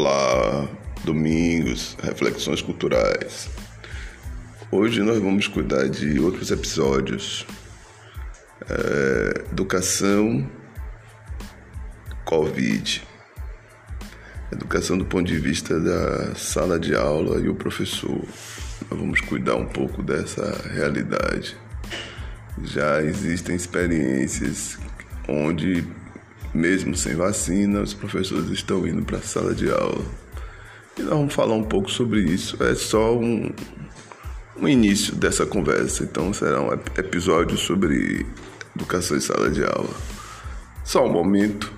Olá, domingos, reflexões culturais. Hoje nós vamos cuidar de outros episódios. É, educação, Covid. Educação do ponto de vista da sala de aula e o professor. Nós vamos cuidar um pouco dessa realidade. Já existem experiências onde mesmo sem vacina, os professores estão indo para a sala de aula. E nós vamos falar um pouco sobre isso. É só um, um início dessa conversa. Então será um episódio sobre educação em sala de aula. Só um momento.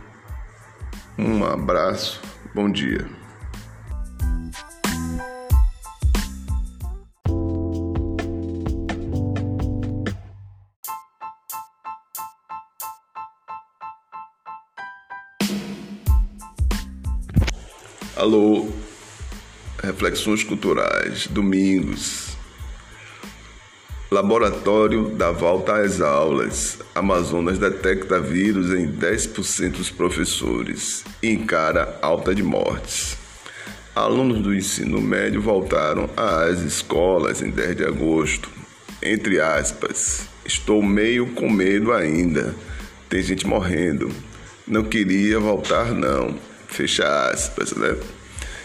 Um abraço. Bom dia. Reflexões Culturais, domingos. Laboratório da volta às aulas. Amazonas detecta vírus em 10% dos professores e encara alta de mortes. Alunos do ensino médio voltaram às escolas em 10 de agosto. Entre aspas, estou meio com medo ainda. Tem gente morrendo. Não queria voltar, não fecha aspas, né?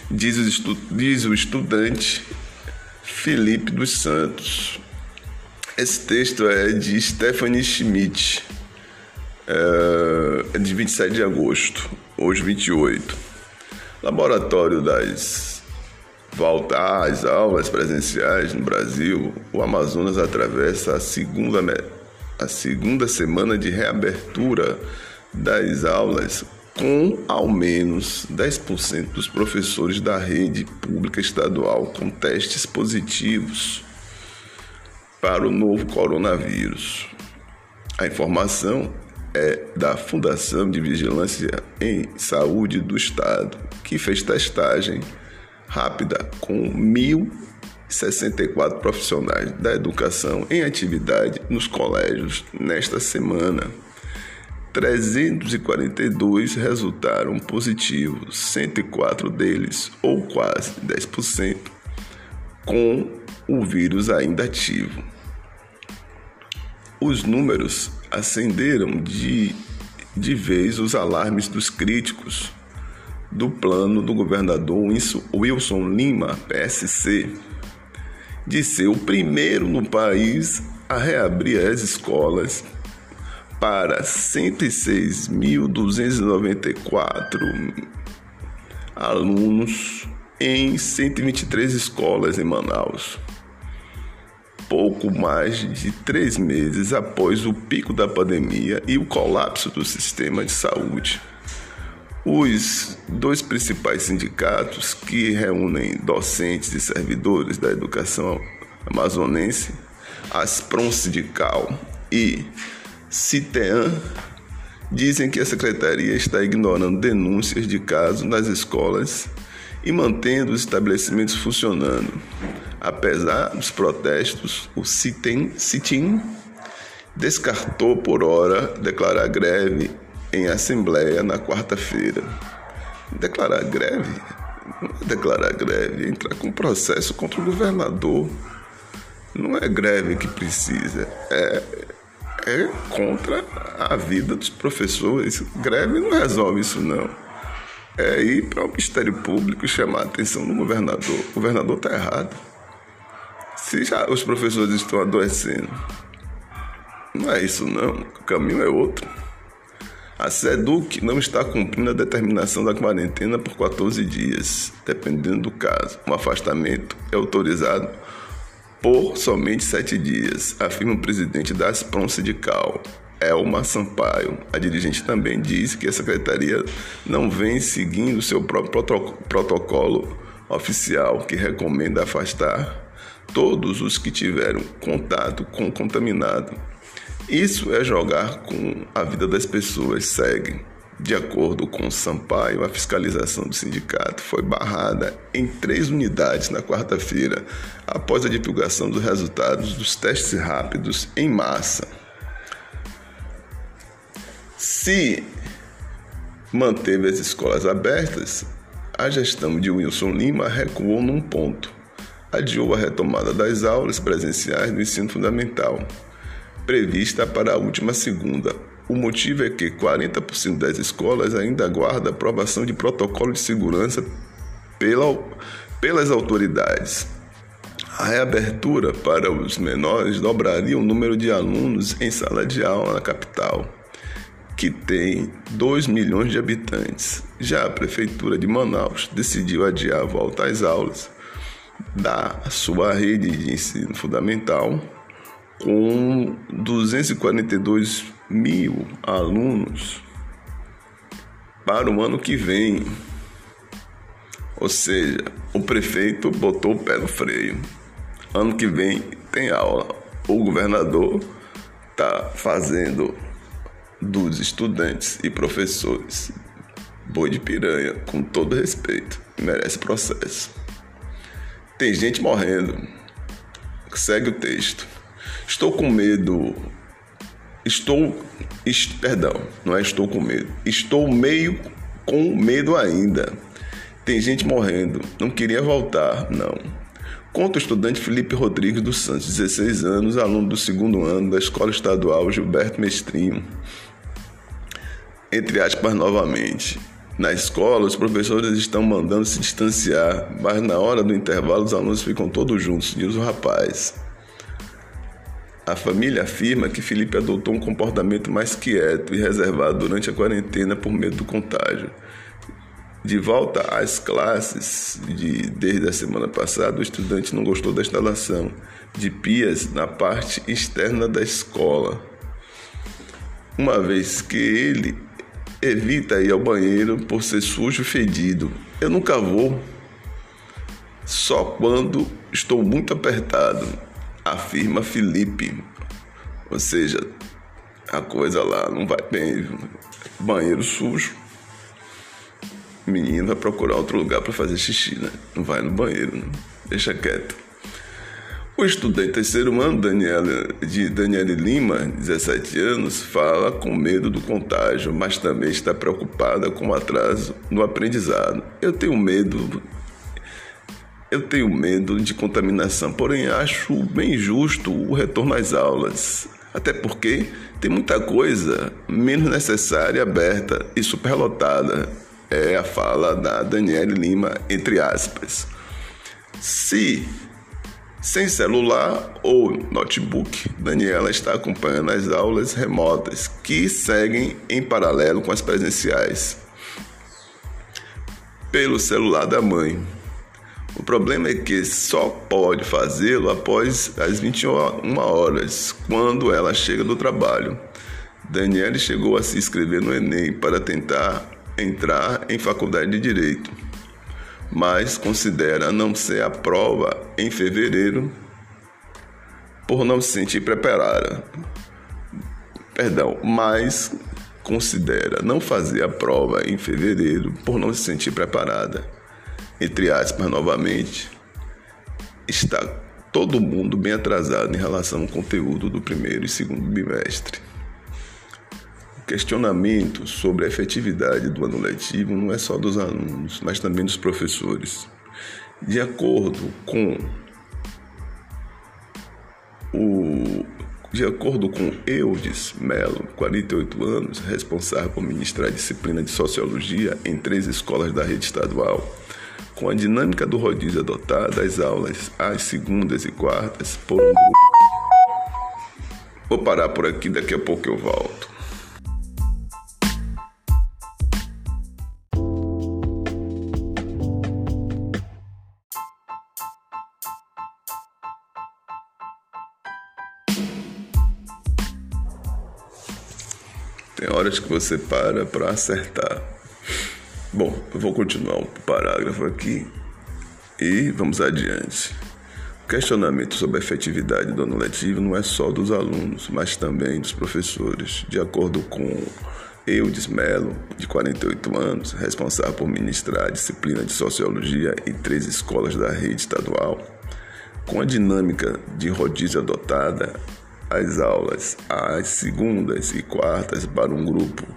Diz o, estu diz o estudante Felipe dos Santos. Esse texto é de Stephanie Schmidt, é de 27 de agosto, hoje 28. Laboratório das volta às aulas presenciais no Brasil, o Amazonas atravessa a segunda, a segunda semana de reabertura das aulas com ao menos 10% dos professores da rede pública estadual com testes positivos para o novo coronavírus. A informação é da Fundação de Vigilância em Saúde do Estado, que fez testagem rápida com 1.064 profissionais da educação em atividade nos colégios nesta semana. 342 resultaram positivos, 104 deles, ou quase 10%, com o vírus ainda ativo. Os números acenderam de, de vez os alarmes dos críticos do plano do governador Wilson Lima, PSC, de ser o primeiro no país a reabrir as escolas para 106.294 alunos em 123 escolas em Manaus. Pouco mais de três meses após o pico da pandemia e o colapso do sistema de saúde. Os dois principais sindicatos que reúnem docentes e servidores da educação amazonense, Aspron Sindical e CITEAN dizem que a secretaria está ignorando denúncias de casos nas escolas e mantendo os estabelecimentos funcionando. Apesar dos protestos, o CITEM, CITIM descartou por hora declarar greve em assembleia na quarta-feira. Declarar greve? Não é declarar greve, é entrar com processo contra o governador. Não é greve que precisa, é é contra a vida dos professores. Greve não resolve isso, não. É ir para o Ministério Público e chamar a atenção do governador. O governador está errado. Se já os professores estão adoecendo, não é isso, não. O caminho é outro. A SEDUC não está cumprindo a determinação da quarentena por 14 dias, dependendo do caso. Um afastamento é autorizado por somente sete dias, afirma o presidente da Aspron Sindical, Elma Sampaio. A dirigente também diz que a secretaria não vem seguindo seu próprio protocolo oficial que recomenda afastar todos os que tiveram contato com o contaminado. Isso é jogar com a vida das pessoas, segue. De acordo com Sampaio, a fiscalização do sindicato foi barrada em três unidades na quarta-feira, após a divulgação dos resultados dos testes rápidos em massa. Se manteve as escolas abertas, a gestão de Wilson Lima recuou num ponto. Adiou a retomada das aulas presenciais do ensino fundamental, prevista para a última segunda. O motivo é que 40% das escolas ainda aguarda aprovação de protocolo de segurança pela, pelas autoridades. A reabertura para os menores dobraria o número de alunos em sala de aula na capital, que tem 2 milhões de habitantes. Já a Prefeitura de Manaus decidiu adiar a volta às aulas da sua rede de ensino fundamental com 242 mil alunos para o ano que vem. Ou seja, o prefeito botou o pé no freio. Ano que vem tem aula. O governador está fazendo dos estudantes e professores boi de piranha, com todo respeito. Merece processo. Tem gente morrendo. Segue o texto. Estou com medo. Estou. Est, perdão, não é estou com medo. Estou meio com medo ainda. Tem gente morrendo. Não queria voltar, não. Conta o estudante Felipe Rodrigues dos Santos, 16 anos, aluno do segundo ano da Escola Estadual Gilberto Mestrinho. Entre aspas, novamente. Na escola, os professores estão mandando se distanciar, mas na hora do intervalo os alunos ficam todos juntos, diz o rapaz. A família afirma que Felipe adotou um comportamento mais quieto e reservado durante a quarentena por medo do contágio. De volta às classes de, desde a semana passada, o estudante não gostou da instalação de pias na parte externa da escola, uma vez que ele evita ir ao banheiro por ser sujo e fedido. Eu nunca vou, só quando estou muito apertado, afirma Felipe. Ou seja, a coisa lá não vai bem, banheiro sujo o menino vai procurar outro lugar para fazer xixi, né? Não vai no banheiro, né? deixa quieto. O estudante terceiro ano, Daniela, de Daniele Lima, 17 anos, fala com medo do contágio, mas também está preocupada com o atraso no aprendizado. Eu tenho medo, eu tenho medo de contaminação, porém acho bem justo o retorno às aulas, até porque tem muita coisa menos necessária aberta e superlotada é a fala da Daniele Lima, entre aspas. Se sem celular ou notebook, Daniela está acompanhando as aulas remotas que seguem em paralelo com as presenciais pelo celular da mãe. O problema é que só pode fazê-lo após as 21 horas, quando ela chega do trabalho. Daniela chegou a se inscrever no Enem para tentar entrar em faculdade de direito, mas considera não ser a prova em fevereiro por não se sentir preparada. Perdão, mas considera não fazer a prova em fevereiro por não se sentir preparada. Entre aspas, novamente, está todo mundo bem atrasado em relação ao conteúdo do primeiro e segundo bimestre questionamento sobre a efetividade do ano letivo não é só dos alunos, mas também dos professores. De acordo com o de acordo com Eudes Melo, 48 anos, responsável por ministrar a disciplina de Sociologia em três escolas da rede estadual, com a dinâmica do rodízio adotada, as aulas às segundas e quartas por um grupo. Vou parar por aqui, daqui a pouco eu volto. Tem horas que você para para acertar. Bom, eu vou continuar o parágrafo aqui e vamos adiante. O questionamento sobre a efetividade do ano letivo não é só dos alunos, mas também dos professores. De acordo com Eudes Melo, de 48 anos, responsável por ministrar a disciplina de Sociologia em três escolas da rede estadual, com a dinâmica de rodízio adotada, as aulas às segundas e quartas para um grupo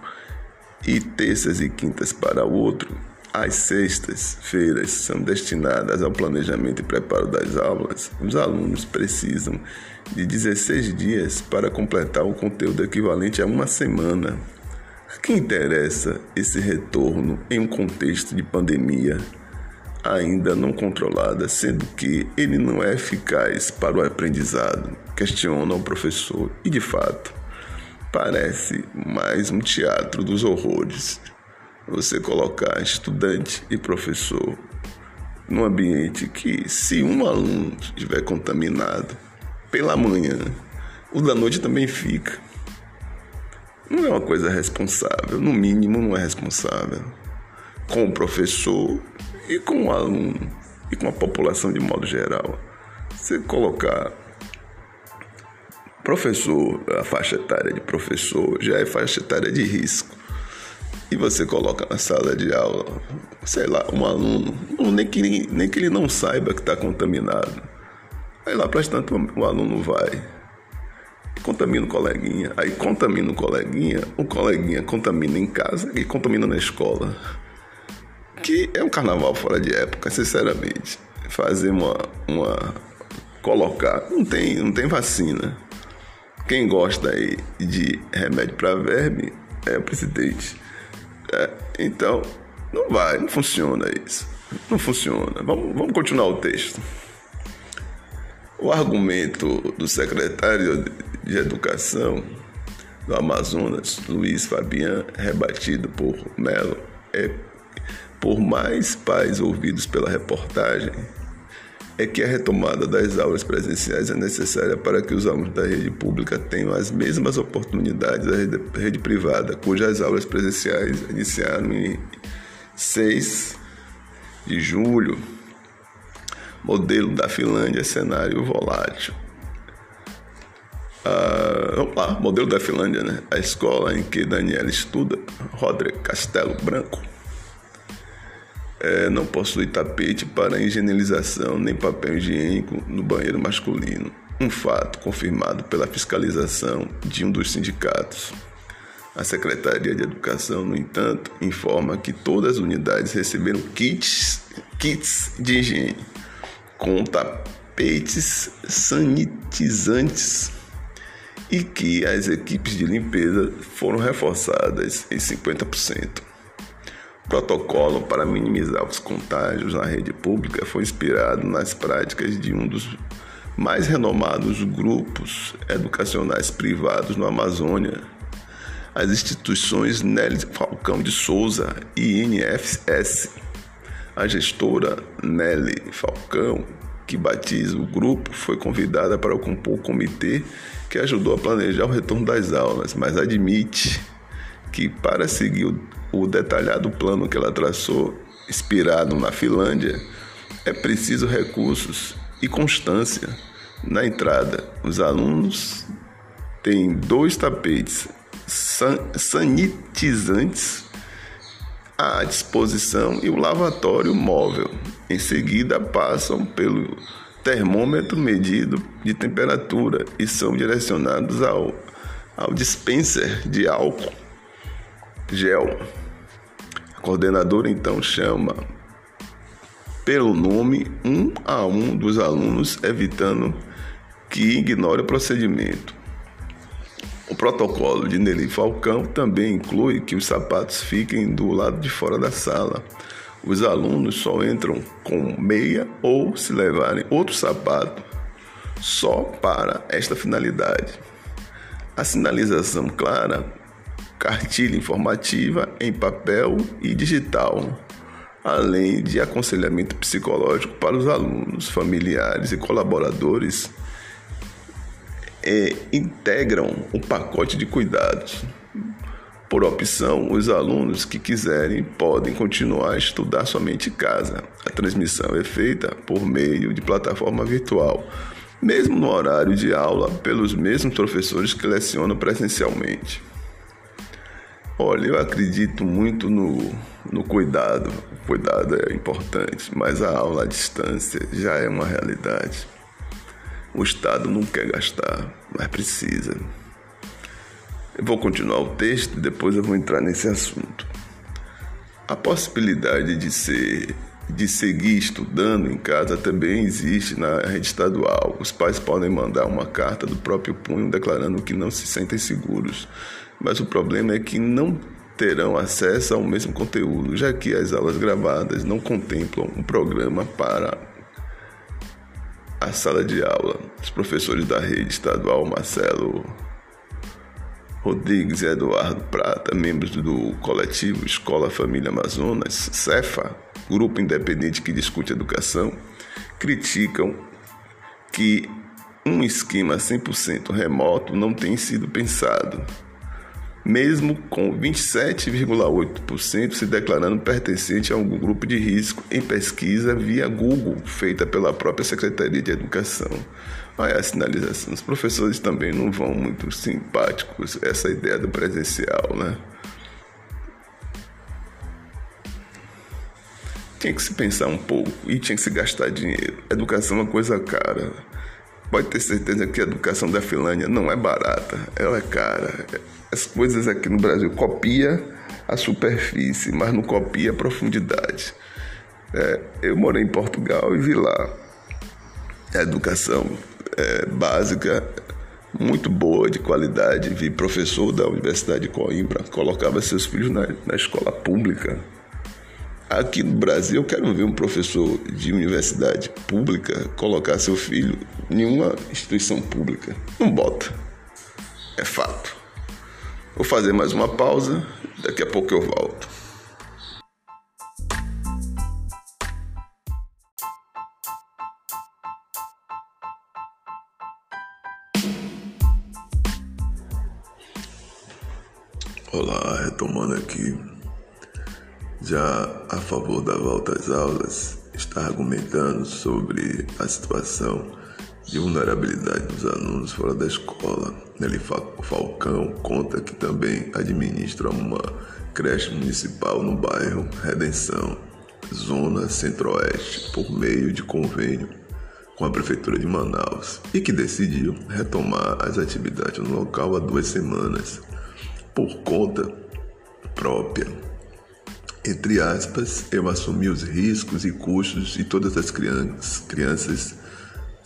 e terças e quintas para o outro, as sextas-feiras são destinadas ao planejamento e preparo das aulas, os alunos precisam de 16 dias para completar o conteúdo equivalente a uma semana. A quem interessa esse retorno em um contexto de pandemia ainda não controlada, sendo que ele não é eficaz para o aprendizado? Questiona o professor e, de fato, parece mais um teatro dos horrores você colocar estudante e professor num ambiente que, se um aluno estiver contaminado pela manhã, o da noite também fica. Não é uma coisa responsável, no mínimo não é responsável com o professor e com o aluno e com a população de modo geral. Você colocar professor, a faixa etária de professor já é faixa etária de risco e você coloca na sala de aula, sei lá, um aluno, nem que, nem que ele não saiba que está contaminado. Aí lá para tanto o aluno vai, contamina o coleguinha, aí contamina o coleguinha, o coleguinha contamina em casa e contamina na escola. Que é um carnaval fora de época, sinceramente. Fazer uma. uma colocar. Não tem, não tem vacina. Quem gosta aí de remédio para verme é o presidente. É, então, não vai, não funciona isso. Não funciona. Vamos, vamos continuar o texto. O argumento do secretário de Educação do Amazonas, Luiz Fabian, rebatido por Melo, é por mais pais ouvidos pela reportagem, é que a retomada das aulas presenciais é necessária para que os alunos da rede pública tenham as mesmas oportunidades da rede, rede privada, cujas aulas presenciais iniciaram em 6 de julho. Modelo da Finlândia, cenário volátil. Ah, vamos lá, modelo da Finlândia, né? A escola em que Daniela estuda, Roderick Castelo Branco é, não possui tapete para higienização nem papel higiênico no banheiro masculino. Um fato confirmado pela fiscalização de um dos sindicatos. A Secretaria de Educação, no entanto, informa que todas as unidades receberam kits, kits de higiene com tapetes sanitizantes e que as equipes de limpeza foram reforçadas em 50% protocolo para minimizar os contágios na rede pública foi inspirado nas práticas de um dos mais renomados grupos educacionais privados no Amazônia, as instituições Nelly Falcão de Souza e INFS. A gestora Nelly Falcão, que batiza o grupo, foi convidada para compor o comitê que ajudou a planejar o retorno das aulas, mas admite que para seguir o o detalhado plano que ela traçou, inspirado na Finlândia, é preciso recursos e constância na entrada. Os alunos têm dois tapetes sanitizantes à disposição e o lavatório móvel. Em seguida, passam pelo termômetro medido de temperatura e são direcionados ao, ao dispenser de álcool gel. A coordenadora então chama pelo nome um a um dos alunos, evitando que ignore o procedimento. O protocolo de Nelly Falcão também inclui que os sapatos fiquem do lado de fora da sala. Os alunos só entram com meia ou, se levarem outro sapato, só para esta finalidade. A sinalização clara cartilha informativa em papel e digital, além de aconselhamento psicológico para os alunos, familiares e colaboradores, é, integram o pacote de cuidados. Por opção, os alunos que quiserem podem continuar a estudar somente em casa. A transmissão é feita por meio de plataforma virtual, mesmo no horário de aula, pelos mesmos professores que lecionam presencialmente. Olha, eu acredito muito no, no cuidado. O cuidado é importante, mas a aula à distância já é uma realidade. O Estado não quer gastar, mas precisa. Eu vou continuar o texto e depois eu vou entrar nesse assunto. A possibilidade de ser de seguir estudando em casa também existe na rede estadual. Os pais podem mandar uma carta do próprio punho declarando que não se sentem seguros. Mas o problema é que não terão acesso ao mesmo conteúdo, já que as aulas gravadas não contemplam um programa para a sala de aula. Os professores da rede estadual, Marcelo Rodrigues e Eduardo Prata, membros do coletivo Escola Família Amazonas, CEFA, grupo independente que discute educação, criticam que um esquema 100% remoto não tem sido pensado mesmo com 27,8% se declarando pertencente a algum grupo de risco em pesquisa via Google, feita pela própria Secretaria de Educação. Olha a sinalização. Os professores também não vão muito simpáticos essa ideia do presencial, né? Tinha que se pensar um pouco e tinha que se gastar dinheiro. Educação é uma coisa cara. Pode ter certeza que a educação da Finlândia não é barata, ela é cara as coisas aqui no Brasil copia a superfície, mas não copia a profundidade. É, eu morei em Portugal e vi lá a educação é, básica muito boa, de qualidade. Vi professor da Universidade de Coimbra, colocava seus filhos na, na escola pública. Aqui no Brasil, eu quero ver um professor de universidade pública colocar seu filho em uma instituição pública. Não bota. É fato. Vou fazer mais uma pausa, daqui a pouco eu volto. Olá, retomando aqui. Já a favor da volta às aulas, está argumentando sobre a situação de vulnerabilidade dos alunos fora da escola. Nelly Falcão conta que também administra uma creche municipal no bairro Redenção, zona centro-oeste, por meio de convênio com a Prefeitura de Manaus e que decidiu retomar as atividades no local há duas semanas, por conta própria. Entre aspas, eu assumi os riscos e custos de todas as crianças, crianças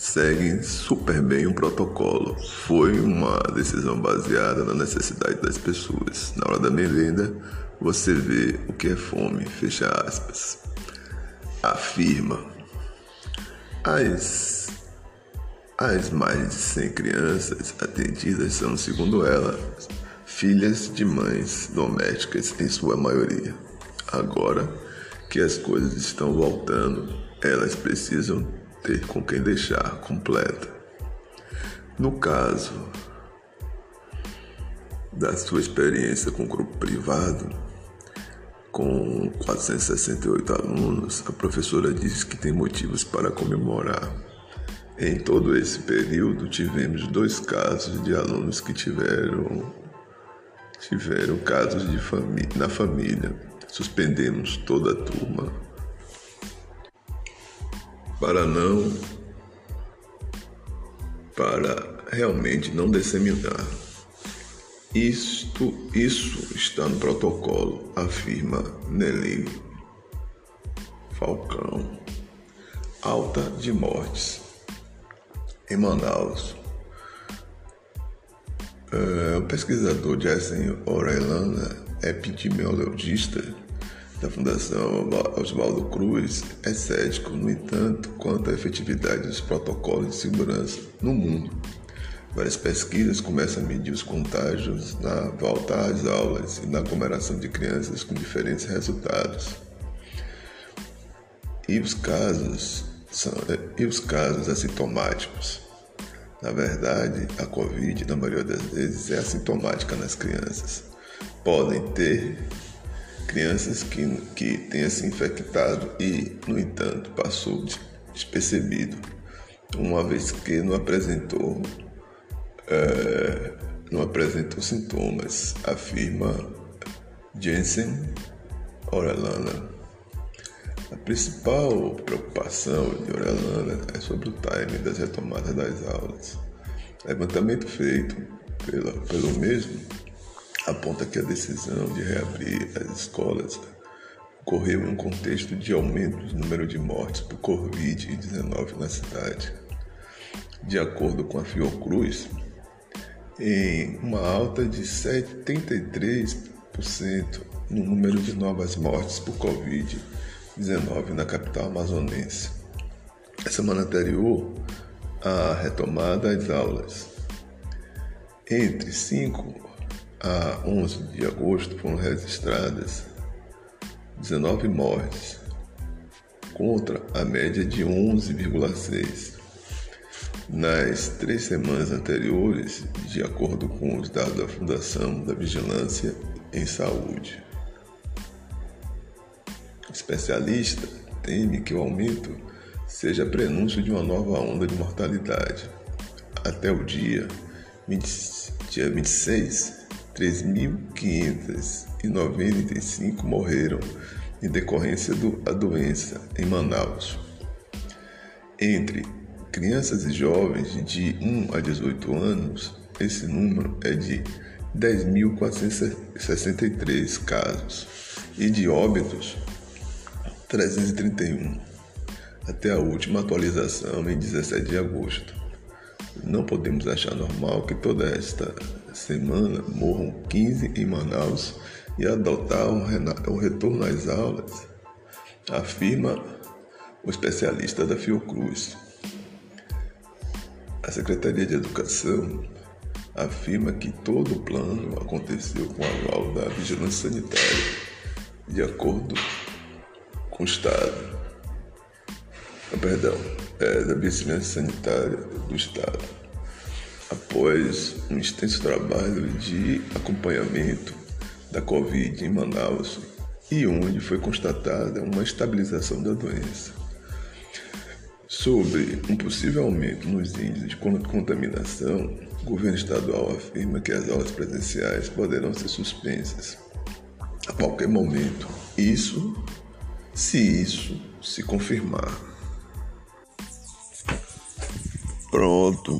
seguem super bem o protocolo. Foi uma decisão baseada na necessidade das pessoas. Na hora da merenda, você vê o que é fome, fecha aspas. Afirma. As, as mais de 100 crianças atendidas são, segundo ela, filhas de mães domésticas, em sua maioria. Agora que as coisas estão voltando, elas precisam ter com quem deixar completa. No caso da sua experiência com o grupo privado, com 468 alunos, a professora diz que tem motivos para comemorar. Em todo esse período, tivemos dois casos de alunos que tiveram tiveram casos de na família. Suspendemos toda a turma para não para realmente não disseminar. Isto, isso está no protocolo, afirma Nelly Falcão. Alta de mortes em Manaus. É, o pesquisador Jason Orellana, epidemiologista, da Fundação Oswaldo Cruz é cético, no entanto, quanto à efetividade dos protocolos de segurança no mundo. Várias pesquisas começam a medir os contágios na volta às aulas e na aglomeração de crianças com diferentes resultados. E os casos são, e os casos assintomáticos. Na verdade, a Covid, na maioria das vezes, é assintomática nas crianças. Podem ter crianças que, que tenha se infectado e, no entanto, passou despercebido, uma vez que não apresentou, é, não apresentou sintomas, afirma Jensen Orellana. A principal preocupação de Orellana é sobre o time das retomadas das aulas. Levantamento feito pela, pelo mesmo aponta que a decisão de reabrir as escolas ocorreu em um contexto de aumento do número de mortes por Covid-19 na cidade. De acordo com a Fiocruz, em uma alta de 73% no número de novas mortes por Covid-19 na capital amazonense. A semana anterior, a retomada das aulas. Entre 5 a 11 de agosto foram registradas 19 mortes, contra a média de 11,6 nas três semanas anteriores, de acordo com os dados da Fundação da Vigilância em Saúde. O especialista teme que o aumento seja prenúncio de uma nova onda de mortalidade. Até o dia, 20, dia 26, 3.595 morreram em decorrência da doença em Manaus. Entre crianças e jovens de 1 a 18 anos, esse número é de 10.463 casos e de óbitos 331, até a última atualização em 17 de agosto. Não podemos achar normal que toda esta semana morram 15 em Manaus e adotar o retorno às aulas, afirma o especialista da Fiocruz. A Secretaria de Educação afirma que todo o plano aconteceu com aval da Vigilância Sanitária, de acordo com o Estado. Ah, perdão, é, da Vigilância Sanitária do Estado. Após um extenso trabalho de acompanhamento da Covid em Manaus e onde foi constatada uma estabilização da doença Sobre um possível aumento nos índices de contaminação, o governo estadual afirma que as aulas presenciais poderão ser suspensas a qualquer momento. Isso, se isso se confirmar. Pronto.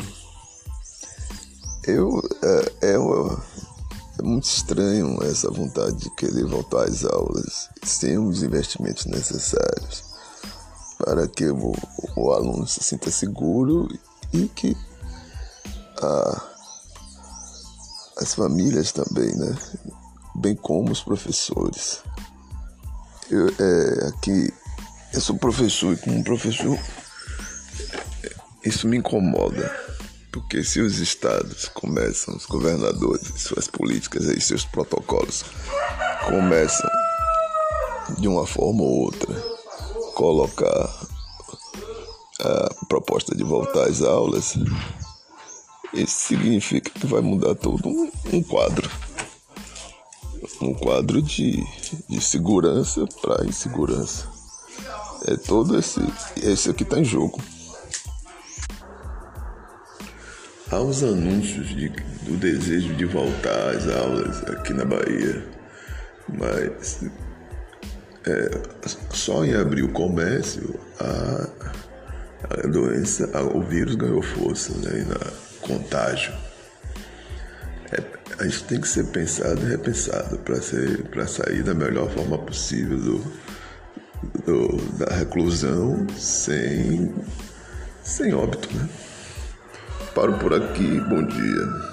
Eu é, é, é, muito estranho essa vontade de querer voltar às aulas sem os investimentos necessários para que o, o aluno se sinta seguro e que a, as famílias também, né? bem como os professores. Eu, é, aqui, eu sou professor e como professor isso me incomoda. Porque se os estados começam, os governadores, suas políticas e seus protocolos começam de uma forma ou outra colocar a proposta de voltar às aulas, isso significa que vai mudar todo um, um quadro. Um quadro de, de segurança para insegurança. É todo esse. Esse que está em jogo. Há os anúncios de, do desejo de voltar às aulas aqui na Bahia, mas é, só em abrir o comércio a, a doença, a, o vírus ganhou força né, na contágio. É, a gente tem que ser pensado e repensado para sair da melhor forma possível do, do, da reclusão sem, sem óbito. Né? Paro por aqui, bom dia.